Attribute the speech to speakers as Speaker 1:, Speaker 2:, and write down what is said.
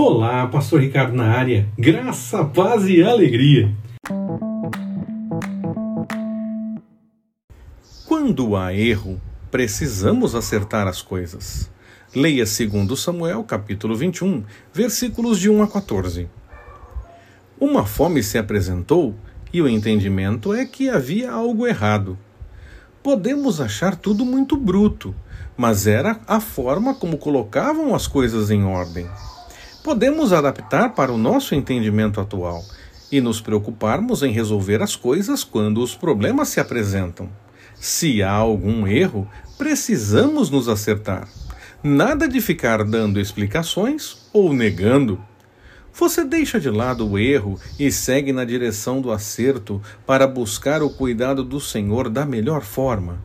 Speaker 1: Olá, Pastor Ricardo na área. Graça, paz e alegria. Quando há erro, precisamos acertar as coisas. Leia 2 Samuel, capítulo 21, versículos de 1 a 14. Uma fome se apresentou e o entendimento é que havia algo errado. Podemos achar tudo muito bruto, mas era a forma como colocavam as coisas em ordem podemos adaptar para o nosso entendimento atual e nos preocuparmos em resolver as coisas quando os problemas se apresentam. Se há algum erro, precisamos nos acertar. Nada de ficar dando explicações ou negando. Você deixa de lado o erro e segue na direção do acerto para buscar o cuidado do Senhor da melhor forma.